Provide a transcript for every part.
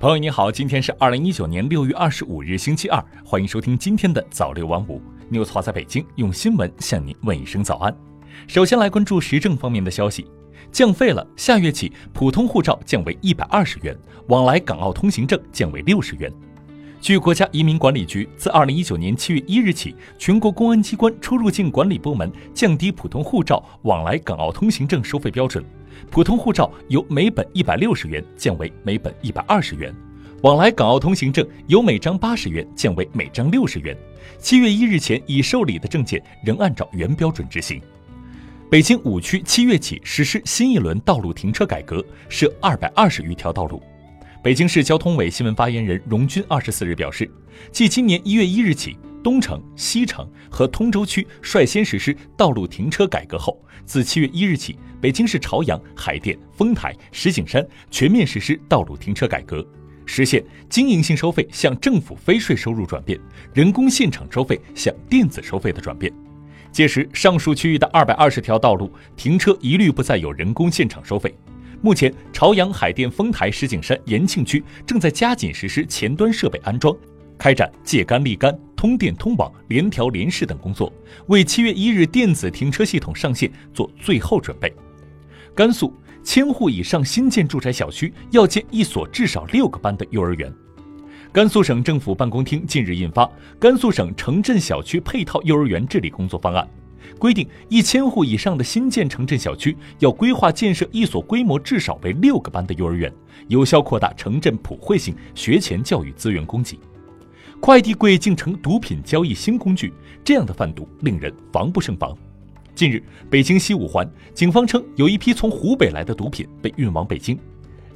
朋友你好，今天是二零一九年六月二十五日，星期二，欢迎收听今天的早六晚五。News 华在北京用新闻向您问一声早安。首先来关注时政方面的消息，降费了，下月起普通护照降为一百二十元，往来港澳通行证降为六十元。据国家移民管理局，自二零一九年七月一日起，全国公安机关出入境管理部门降低普通护照往来港澳通行证收费标准。普通护照由每本一百六十元降为每本一百二十元，往来港澳通行证由每张八十元降为每张六十元。七月一日前已受理的证件仍按照原标准执行。北京五区七月起实施新一轮道路停车改革，设二百二十余条道路。北京市交通委新闻发言人荣军二十四日表示，继今年一月一日起。东城、西城和通州区率先实施道路停车改革后，自七月一日起，北京市朝阳、海淀、丰台、石景山全面实施道路停车改革，实现经营性收费向政府非税收入转变，人工现场收费向电子收费的转变。届时，上述区域的二百二十条道路停车一律不再有人工现场收费。目前，朝阳、海淀、丰台、石景山、延庆区正在加紧实施前端设备安装。开展借杆立杆、通电通网、联调联试等工作，为七月一日电子停车系统上线做最后准备。甘肃千户以上新建住宅小区要建一所至少六个班的幼儿园。甘肃省政府办公厅近日印发《甘肃省城镇小区配套幼儿园治理工作方案》，规定一千户以上的新建城镇小区要规划建设一所规模至少为六个班的幼儿园，有效扩大城镇普惠性学前教育资源供给。快递柜竟成毒品交易新工具，这样的贩毒令人防不胜防。近日，北京西五环警方称有一批从湖北来的毒品被运往北京。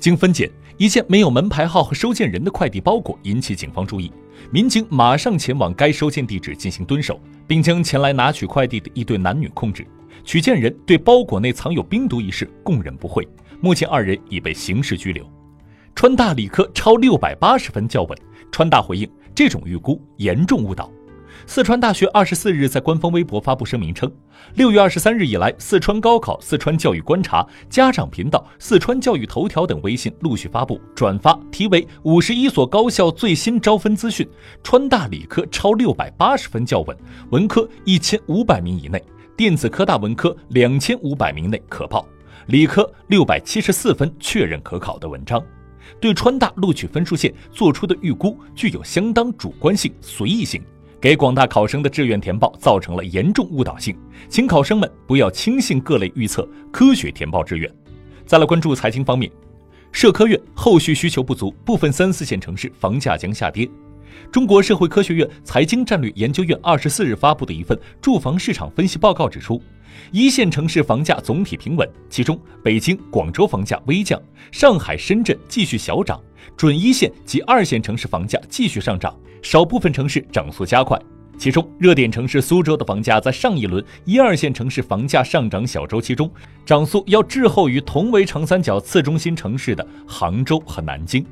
经分拣，一件没有门牌号和收件人的快递包裹引起警方注意，民警马上前往该收件地址进行蹲守，并将前来拿取快递的一对男女控制。取件人对包裹内藏有冰毒一事供认不讳，目前二人已被刑事拘留。川大理科超六百八十分较稳，川大回应。这种预估严重误导。四川大学二十四日在官方微博发布声明称，六月二十三日以来，四川高考、四川教育观察、家长频道、四川教育头条等微信陆续发布转发题为“五十一所高校最新招分资讯”，川大理科超六百八十分较稳，文科一千五百名以内，电子科大文科两千五百名内可报，理科六百七十四分确认可考的文章。对川大录取分数线做出的预估具有相当主观性、随意性，给广大考生的志愿填报造成了严重误导性，请考生们不要轻信各类预测，科学填报志愿。再来关注财经方面，社科院后续需求不足，部分三四线城市房价将下跌。中国社会科学院财经战略研究院二十四日发布的一份住房市场分析报告指出。一线城市房价总体平稳，其中北京、广州房价微降，上海、深圳继续小涨，准一线及二线城市房价继续上涨，少部分城市涨速加快。其中，热点城市苏州的房价在上一轮一二线城市房价上涨小周期中，涨速要滞后于同为长三角次中心城市的杭州和南京。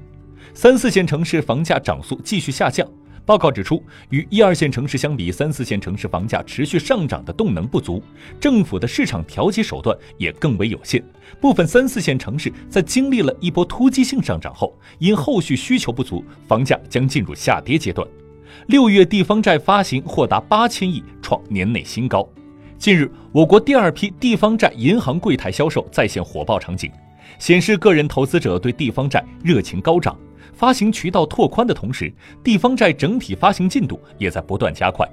三四线城市房价涨速继续下降。报告指出，与一二线城市相比，三四线城市房价持续上涨的动能不足，政府的市场调节手段也更为有限。部分三四线城市在经历了一波突击性上涨后，因后续需求不足，房价将进入下跌阶段。六月地方债发行或达八千亿，创年内新高。近日，我国第二批地方债银行柜台销售再现火爆场景，显示个人投资者对地方债热情高涨。发行渠道拓宽的同时，地方债整体发行进度也在不断加快，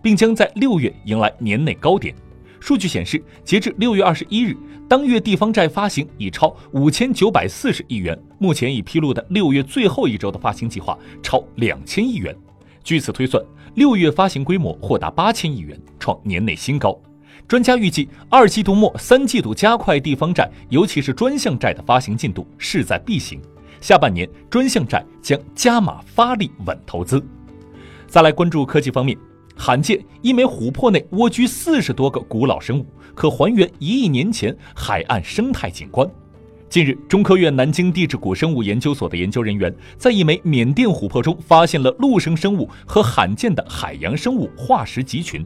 并将在六月迎来年内高点。数据显示，截至六月二十一日，当月地方债发行已超五千九百四十亿元。目前已披露的六月最后一周的发行计划超两千亿元。据此推算，六月发行规模或达八千亿元，创年内新高。专家预计，二季度末、三季度加快地方债，尤其是专项债的发行进度，势在必行。下半年专项债将加码发力稳投资。再来关注科技方面，罕见一枚琥珀内蜗居四十多个古老生物，可还原一亿年前海岸生态景观。近日，中科院南京地质古生物研究所的研究人员在一枚缅甸琥珀中发现了陆生生物和罕见的海洋生物化石集群。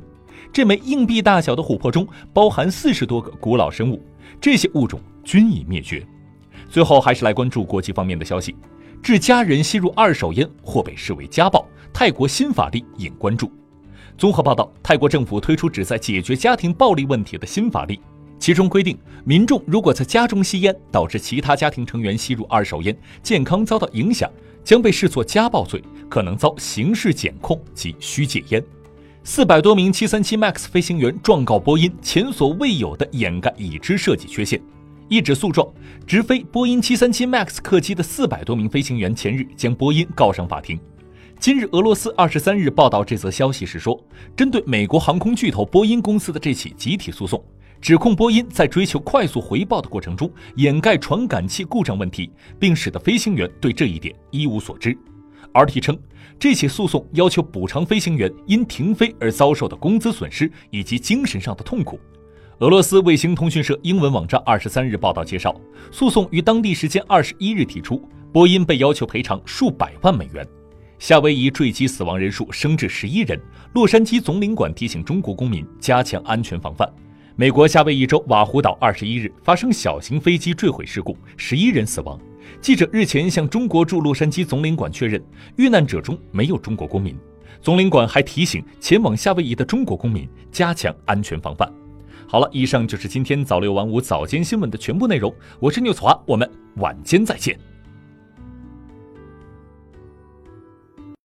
这枚硬币大小的琥珀中包含四十多个古老生物，这些物种均已灭绝。最后还是来关注国际方面的消息。致家人吸入二手烟或被视为家暴，泰国新法律引关注。综合报道，泰国政府推出旨在解决家庭暴力问题的新法律，其中规定，民众如果在家中吸烟，导致其他家庭成员吸入二手烟，健康遭到影响，将被视作家暴罪，可能遭刑事检控及需戒烟。四百多名737 MAX 飞行员状告波音前所未有的掩盖已知设计缺陷。一纸诉状，直飞波音737 MAX 客机的四百多名飞行员前日将波音告上法庭。今日，俄罗斯二十三日报道这则消息时说，针对美国航空巨头波音公司的这起集体诉讼，指控波音在追求快速回报的过程中掩盖传感器故障问题，并使得飞行员对这一点一无所知。RT 称，这起诉讼要求补偿飞行员因停飞而遭受的工资损失以及精神上的痛苦。俄罗斯卫星通讯社英文网站二十三日报道介绍，诉讼于当地时间二十一日提出，波音被要求赔偿数百万美元。夏威夷坠机死亡人数升至十一人，洛杉矶总领馆提醒中国公民加强安全防范。美国夏威夷州瓦胡岛二十一日发生小型飞机坠毁事故，十一人死亡。记者日前向中国驻洛杉矶总领馆确认，遇难者中没有中国公民。总领馆还提醒前往夏威夷的中国公民加强安全防范。好了，以上就是今天早六晚五早间新闻的全部内容。我是牛子华，我们晚间再见。